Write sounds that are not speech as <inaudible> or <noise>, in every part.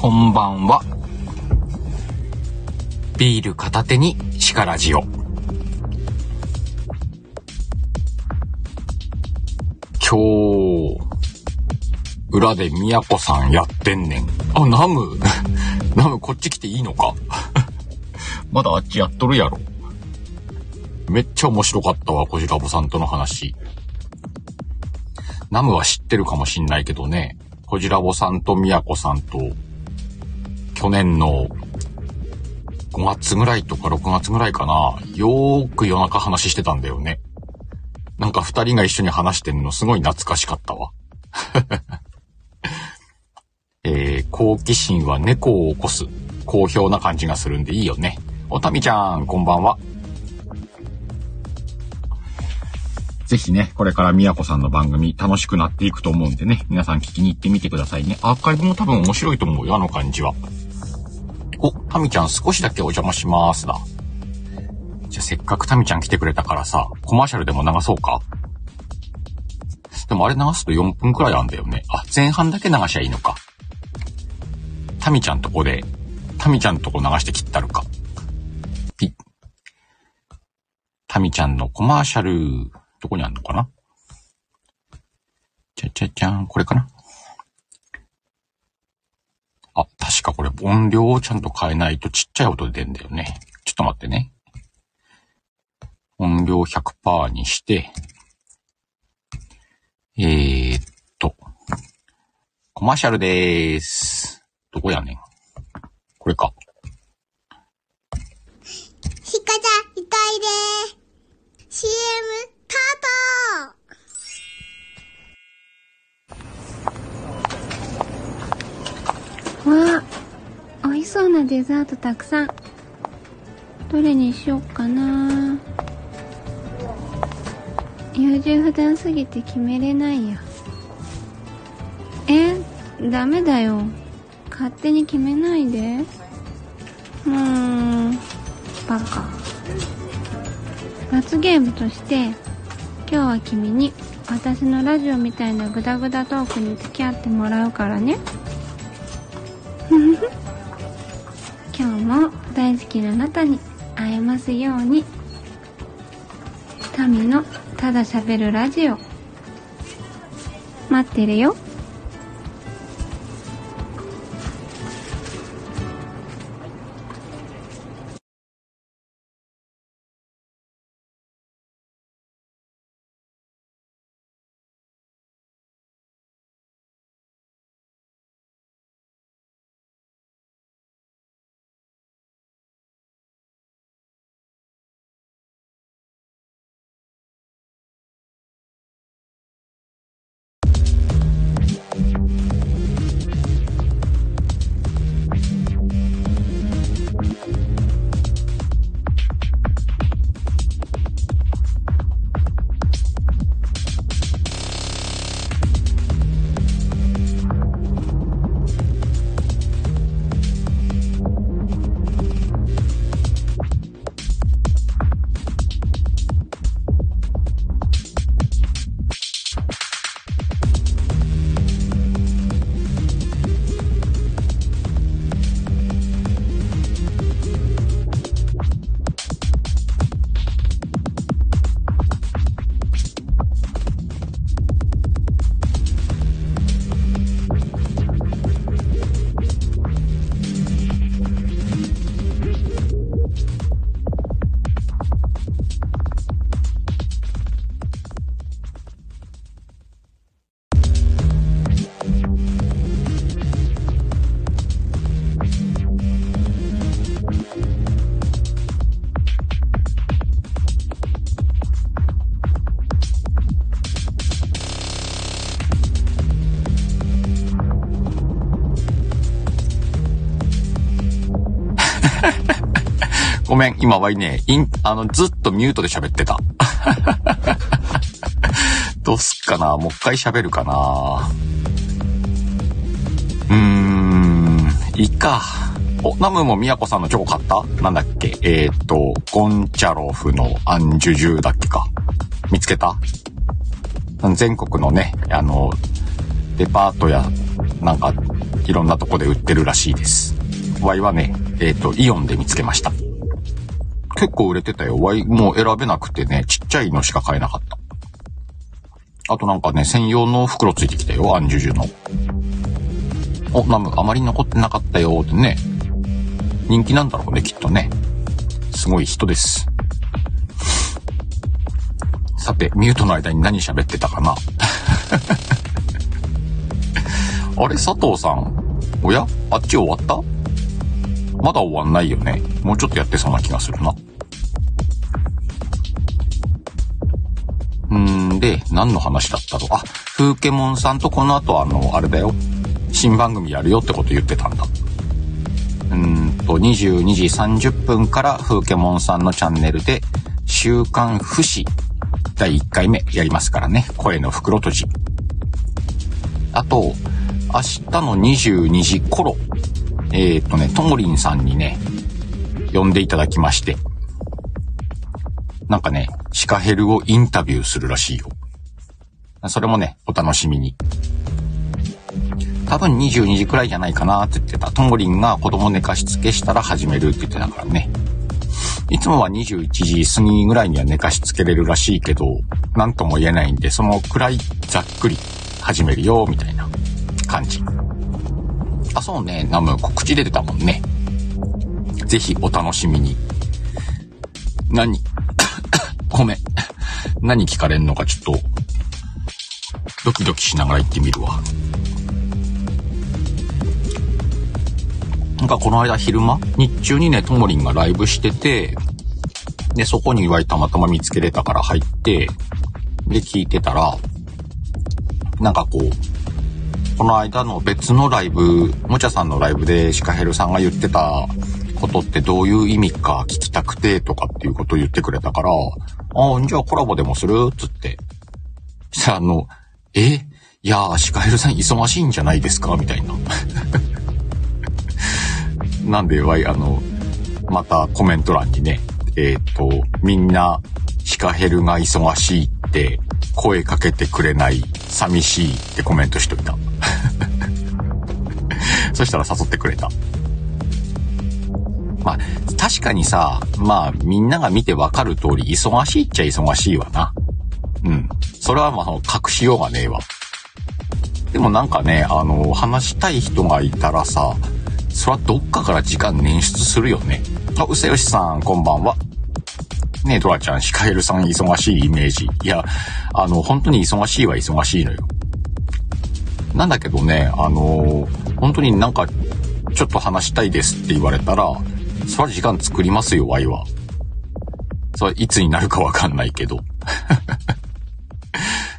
こんばんは。ビール片手にシカラジオ。今日、裏でみやこさんやってんねん。あ、ナム。<laughs> ナムこっち来ていいのか？<laughs> まだあっちやっとるやろ。めっちゃ面白かったわ、こじらぼさんとの話。ナムは知ってるかもしんないけどね、こじらぼさんとみやこさんと去年の5月ぐらいとか6月ぐらいかな、よーく夜中話してたんだよね。なんか二人が一緒に話してんのすごい懐かしかったわ。<laughs> 好奇心は猫を起こす。好評な感じがするんでいいよね。おたみちゃん、こんばんは。ぜひね、これからみやこさんの番組楽しくなっていくと思うんでね、皆さん聞きに行ってみてくださいね。アーカイブも多分面白いと思うよ、あの感じは。お、タミちゃん少しだけお邪魔しますだ。じゃせっかくタミちゃん来てくれたからさ、コマーシャルでも流そうかでもあれ流すと4分くらいあんだよね。あ、前半だけ流しゃいいのか。タミちゃんとこで、タミちゃんとこ流して切ったるか。ピッ。タミちゃんのコマーシャル、どこにあんのかな？ちゃちゃちゃん、これかな？あ、確かこれ音量をちゃんと変えないとちっちゃい音で出るんだよね。ちょっと待ってね。音量100%にして、えー、っと、コマーシャルでーす。どこやねん。これか。ひかちゃん、痛いでー。CM、タートわあ、美味しそうなデザートたくさん。どれにしよっかな優柔不断すぎて決めれないや。え、ダメだよ。勝手に決めないで。うん、バカ。罰ゲームとして、今日は君に私のラジオみたいなグダグダトークに付き合ってもらうからね。<laughs> 今日も大好きなあなたに会えますように。タミのただ喋るラジオ。待ってるよ。めん、今はね、イン、あの、ずっとミュートで喋ってた。<laughs> どうすっかな？もう一回喋るかな？うーん、いいか。お、ナムもみやこさんのチョコ買った？なんだっけ？えー、っと、ゴンチャロフのアンジュジュだっけか。見つけた？全国のね、あの、デパートや、なんか、いろんなとこで売ってるらしいです。ワイはね、えー、っと、イオンで見つけました。結構売れてたよ。ワイもう選べなくてね、ちっちゃいのしか買えなかった。あとなんかね、専用の袋ついてきたよ、アンジュジュの。お、ナム、あまり残ってなかったよってね。人気なんだろうね、きっとね。すごい人です。さて、ミュートの間に何喋ってたかな <laughs> あれ、佐藤さん？おや？あっち終わった？まだ終わんないよね。もうちょっとやってそうな気がするな。何の話だったのあ、風ケモンさんとこの後あの、あれだよ。新番組やるよってこと言ってたんだ。うんと、22時30分から風ケモンさんのチャンネルで、週刊不死第1回目やりますからね。声の袋閉じ。あと、明日の22時頃、えーっとね、ともりんさんにね、呼んでいただきまして、なんかね、シカヘルをインタビューするらしいよ。それもね、お楽しみに。多分22時くらいじゃないかなって言ってた。ともりんが子供寝かしつけしたら始めるって言ってたからね。いつもは21時過ぎぐらいには寝かしつけれるらしいけど、なんとも言えないんで、そのくらいざっくり始めるよ、みたいな感じ。あ、そうね、ナム告知出てたもんね。ぜひお楽しみに。何？<coughs> ごめん。何聞かれんのかちょっと、ドキドキしながら行ってみるわ。なんかこの間昼間日中にね、ともりんがライブしてて、で、そこに岩井たまたま見つけれたから入って、で、聞いてたら、なんかこう、この間の別のライブ、もちゃさんのライブでシカヘルさんが言ってたことってどういう意味か聞きたくてとかっていうことを言ってくれたから、ああ、じゃあコラボでもする？つって。そしたらあの、えいやー、シカヘルさん忙しいんじゃないですか？みたいな。<laughs> なんで、わい、あの、またコメント欄にね、えっ、と、みんな、シカヘルが忙しいって、声かけてくれない、寂しいってコメントしといた。<laughs> そしたら誘ってくれた。まあ、確かにさ、まあ、みんなが見てわかる通り、忙しいっちゃ忙しいわな。うん。それはまあ、隠しようがねえわ。でもなんかね、あの、話したい人がいたらさ、それはどっかから時間捻出するよね。あ、うさよしさん、こんばんは。ねえ、ドラちゃん、シカエルさん忙しいイメージ。いや、あの、本当に忙しいは忙しいのよ。なんだけどね、あの、本当になんか、ちょっと話したいですって言われたら、それは時間作りますよ、ワイは。それいつになるかわかんないけど。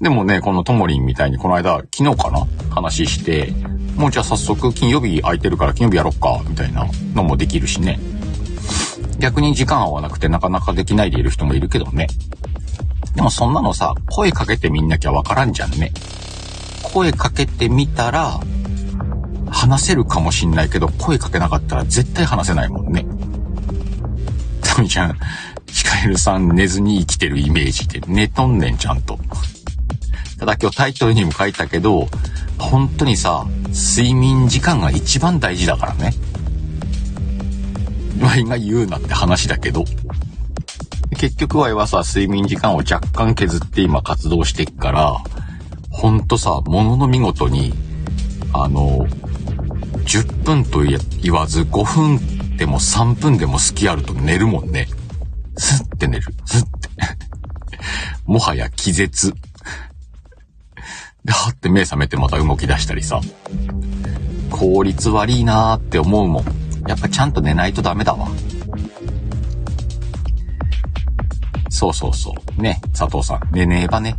でもね、このともりんみたいにこの間、昨日かな？話して、もうじゃあ早速金曜日空いてるから金曜日やろっか、みたいなのもできるしね。逆に時間合わなくてなかなかできないでいる人もいるけどね。でもそんなのさ、声かけてみんなきゃわからんじゃんね。声かけてみたら、話せるかもしんないけど、声かけなかったら絶対話せないもんね。タミちゃん、ヒカエルさん寝ずに生きてるイメージで寝とんねんちゃんと。ただ今日タイトルにも書いたけど、本当にさ、睡眠時間が一番大事だからね。ワイが言うなって話だけど。結局ワイはさ、睡眠時間を若干削って今活動してっから、ほんとさ、ものの見事に、あの、10分と言わず5分でも3分でも隙あると寝るもんね。スッて寝る。スッて。もはや気絶。で、はって目覚めてまた動き出したりさ。効率悪いなーって思うもん。やっぱちゃんと寝ないとダメだわ。そうそうそう。ね、佐藤さん。寝ねえばね。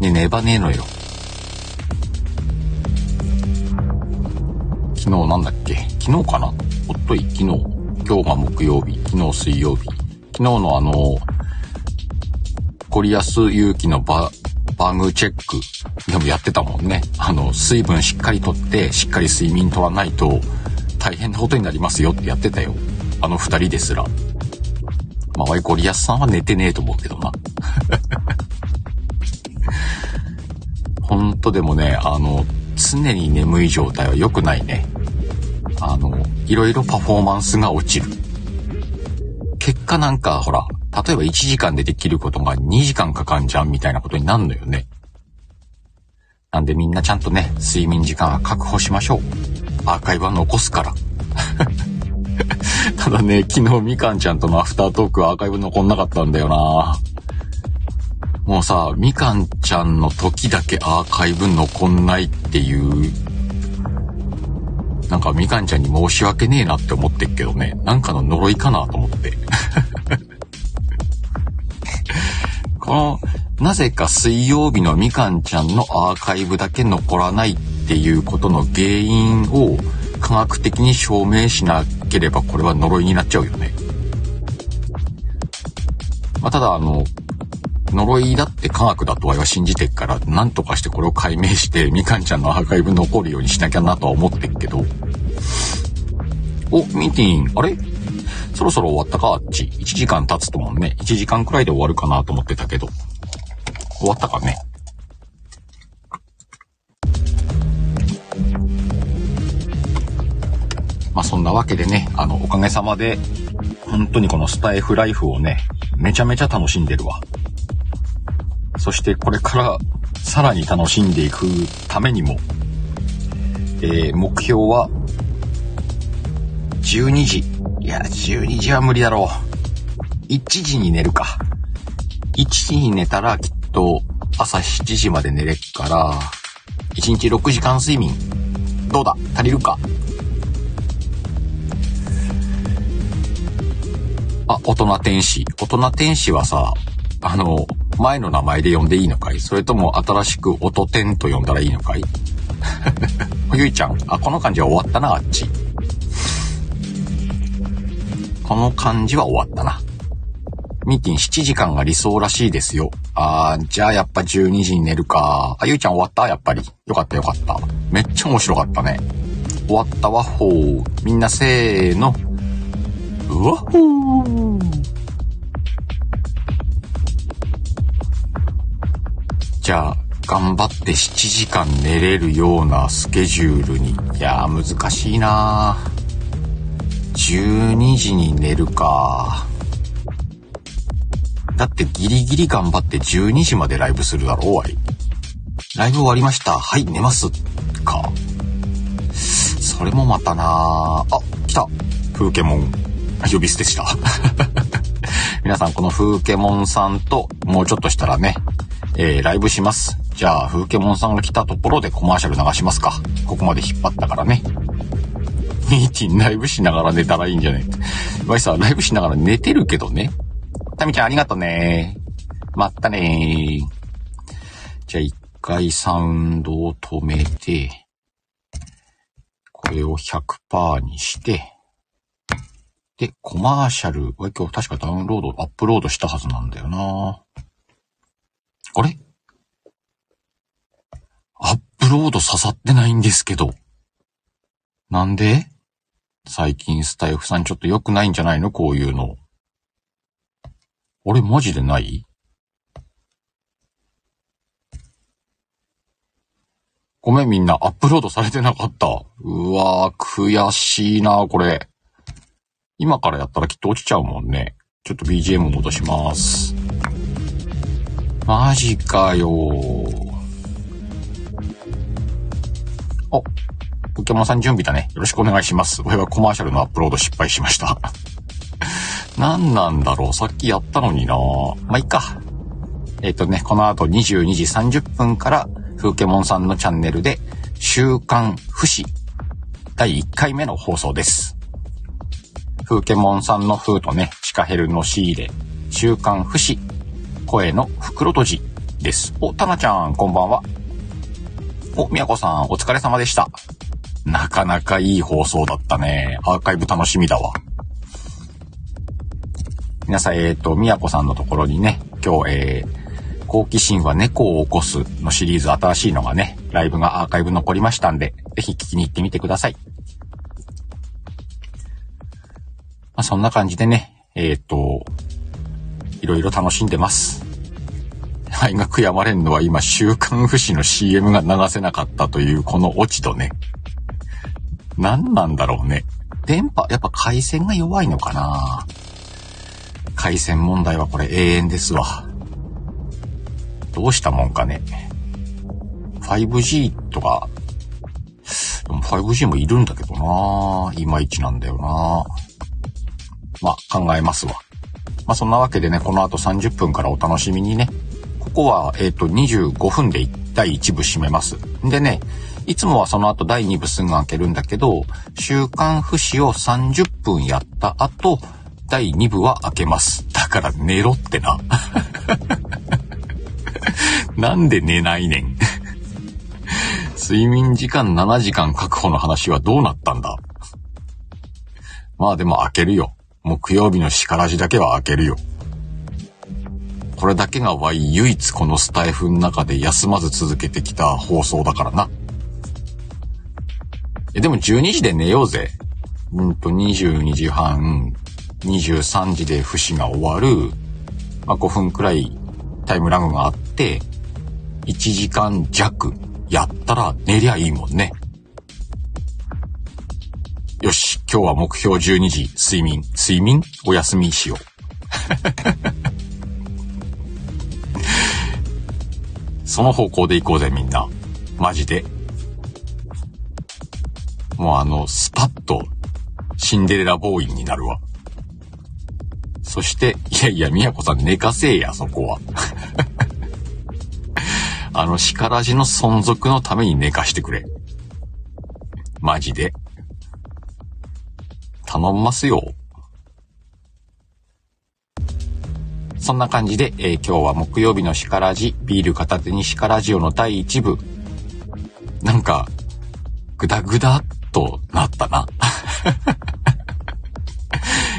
寝ねえばねえのよ。昨日なんだっけ？昨日かな？おっとい、昨日。今日が木曜日。昨日水曜日。昨日のあの、ゴリアス勇気の場バグチェックでもやってたもんね。あの、水分しっかりとって、しっかり睡眠取らないと大変なことになりますよってやってたよ。あの二人ですら。まあ、ワイコリアスさんは寝てねえと思うけどな。ほんとでもね、あの、常に眠い状態は良くないね。あの、いろいろパフォーマンスが落ちる。結果なんか、ほら、例えば1時間でできることが2時間かかんじゃんみたいなことになるのよね。なんでみんなちゃんとね、睡眠時間は確保しましょう。アーカイブは残すから。<laughs> ただね、昨日みかんちゃんとのアフタートークはアーカイブ残んなかったんだよなもうさ、みかんちゃんの時だけアーカイブ残んないっていうなんかみかんちゃんに申し訳ねえなって思ってっけどね。なんかの呪いかなと思って。この、なぜか水曜日のみかんちゃんのアーカイブだけ残らないっていうことの原因を科学的に証明しなければこれは呪いになっちゃうよね。まあ、ただあの、呪いだって科学だとは信じてっから、なんとかしてこれを解明して、みかんちゃんのアーカイブ残るようにしなきゃなとは思ってっけど。お、ミーティン、あれ？そろそろ終わったか？あっち。1時間経つともんね。1時間くらいで終わるかなと思ってたけど。終わったかね？まあそんなわけでね、あの、おかげさまで、本当にこのスタイフライフをね、めちゃめちゃ楽しんでるわ。そしてこれからさらに楽しんでいくためにも、えー、目標は12時。いや、12時は無理だろう。1時に寝るか。1時に寝たらきっと朝7時まで寝れっから、1日6時間睡眠。どうだ？足りるか？あ、大人天使。大人天使はさ、あの、前の名前で呼んでいいのかい？それとも新しく音天と呼んだらいいのかい？<laughs> ゆいちゃん、あ、この感じは終わったな、あっち。この感じは終わったな。ミーティン7時間が理想らしいですよ。あー、じゃあやっぱ12時に寝るか。あ、ゆいちゃん終わった？やっぱり。よかったよかった。めっちゃ面白かったね。終わったわほー。みんなせーの。うわほー。じゃあ、頑張って7時間寝れるようなスケジュールに。いやー、難しいなー。12時に寝るか。だってギリギリ頑張って12時までライブするだろう、わい。ライブ終わりました。はい、寝ます。か。それもまたなあ、来た。風景モン。呼び捨てした。<laughs> 皆さん、この風景モンさんと、もうちょっとしたらね、えー、ライブします。じゃあ、風景モンさんが来たところでコマーシャル流しますか。ここまで引っ張ったからね。ミーティンライブしながら寝たらいいんじゃねわいさ、ライブしながら寝てるけどね。タミちゃんありがとうね。まったね。じゃあ、一回サウンドを止めて、これを100%にして、で、コマーシャル、今日確かダウンロード、アップロードしたはずなんだよな。あれ？アップロード刺さってないんですけど。なんで？最近スタイフさんちょっと良くないんじゃないの？こういうの。あれマジでない？ごめんみんな、アップロードされてなかった。うわぁ、悔しいなこれ。今からやったらきっと落ちちゃうもんね。ちょっと BGM 戻します。マジかよお、ポケモンさん準備だね。よろしくお願いします。俺はコマーシャルのアップロード失敗しました。<laughs> 何なんだろうさっきやったのになまあ、いっか。えっ、ー、とね、この後22時30分から、風ケモンさんのチャンネルで、週刊不死第1回目の放送です。風ケモンさんの風とね、シカヘルの仕入れ、週刊不死声の袋閉じです。お、たなちゃん、こんばんは。お、みやこさん、お疲れ様でした。なかなかいい放送だったね。アーカイブ楽しみだわ。皆さん、えっ、ー、と、みやこさんのところにね、今日、えー、好奇心は猫を起こすのシリーズ新しいのがね、ライブがアーカイブ残りましたんで、ぜひ聞きに行ってみてください。まあ、そんな感じでね、えっ、ー、と、いろいろ楽しんでます。はいが悔やまれんのは今、週刊不死の CM が流せなかったというこのオチとね。何なんだろうね。電波、やっぱ回線が弱いのかな回線問題はこれ永遠ですわ。どうしたもんかね。5G とか、5G もいるんだけどないまいちなんだよなまあ、考えますわ。まあ、そんなわけでね、この後30分からお楽しみにね。ここは、えっ、ー、と、25分で第1部締めます。でね、いつもはその後第2部すぐ開けるんだけど、週刊不死を30分やった後、第2部は開けます。だから寝ろってな。<laughs> なんで寝ないねん。睡眠時間7時間確保の話はどうなったんだまあでも開けるよ。木曜日の叱らじだけは開けるよ。これだけがわい唯一このスタイフの中で休まず続けてきた放送だからな。え、でも12時で寝ようぜ。うんと、22時半、23時で節が終わる。まあ、5分くらいタイムラグがあって、1時間弱やったら寝りゃいいもんね。よし、今日は目標12時、睡眠。睡眠？お休みしよう。<laughs> その方向で行こうぜ、みんな。マジで。もうあの、スパッと、シンデレラボーイになるわ。そして、いやいや、みやこさん寝かせえや、そこは。<laughs> あの、シカラジの存続のために寝かしてくれ。マジで。頼んますよ。そんな感じで、えー、今日は木曜日のシカラジ、ビール片手にシカラジオの第1部。なんか、ぐだぐだっとなったな。<laughs>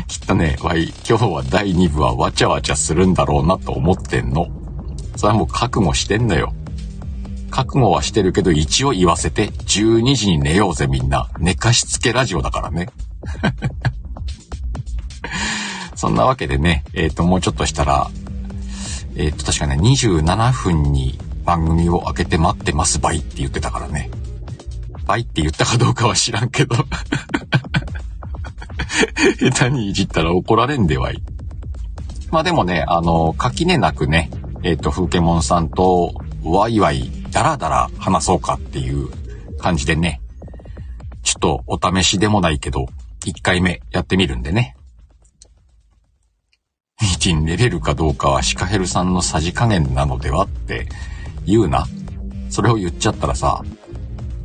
きっとね、わい、今日は第2部はわちゃわちゃするんだろうなと思ってんの。それはもう覚悟してんのよ。覚悟はしてるけど一応言わせて、12時に寝ようぜみんな。寝かしつけラジオだからね。<laughs> そんなわけでね、えっ、ー、と、もうちょっとしたら、えっ、ー、と、確かね、27分に番組を開けて待ってますばいって言ってたからね。倍って言ったかどうかは知らんけど <laughs> 下手にいじったら怒られんではい。まあでもね、あの、垣根なくね、えっ、ー、と、風景モンさんとワイワイダラダラ話そうかっていう感じでね、ちょっとお試しでもないけど、1回目やってみるんでね。ミーティン寝れるかどうかはシカヘルさんのさじ加減なのではって言うな。それを言っちゃったらさ、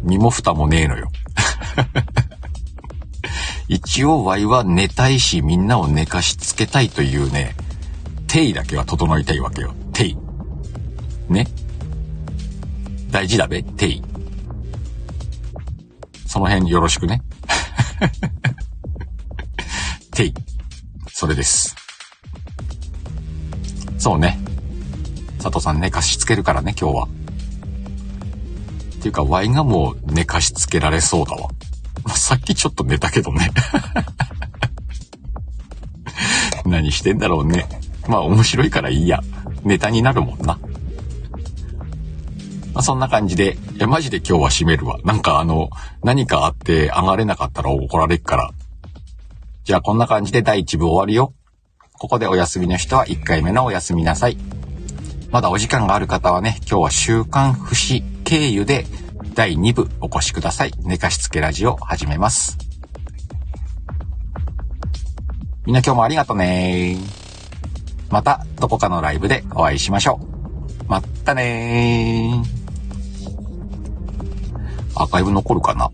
身も蓋もねえのよ。<laughs> 一応ワイは寝たいしみんなを寝かしつけたいというね、定位だけは整いたいわけよ。定位。ね。大事だべ、定位。その辺よろしくね。<laughs> 定位。それです。そうね。佐藤さん寝かしつけるからね、今日は。ていうか、ワイがもう寝かしつけられそうだわ。さっきちょっと寝たけどね。<laughs> 何してんだろうね。まあ面白いからいいや。ネタになるもんな。まあ、そんな感じで、いや、マジで今日は閉めるわ。なんかあの、何かあって上がれなかったら怒られっから。じゃあこんな感じで第1部終わるよ。ここでお休みの人は1回目のお休みなさい。まだお時間がある方はね、今日は週刊不死経由で第2部お越しください。寝かしつけラジオ始めます。みんな今日もありがとねまたどこかのライブでお会いしましょう。まったねー。アーカイブ残るかな？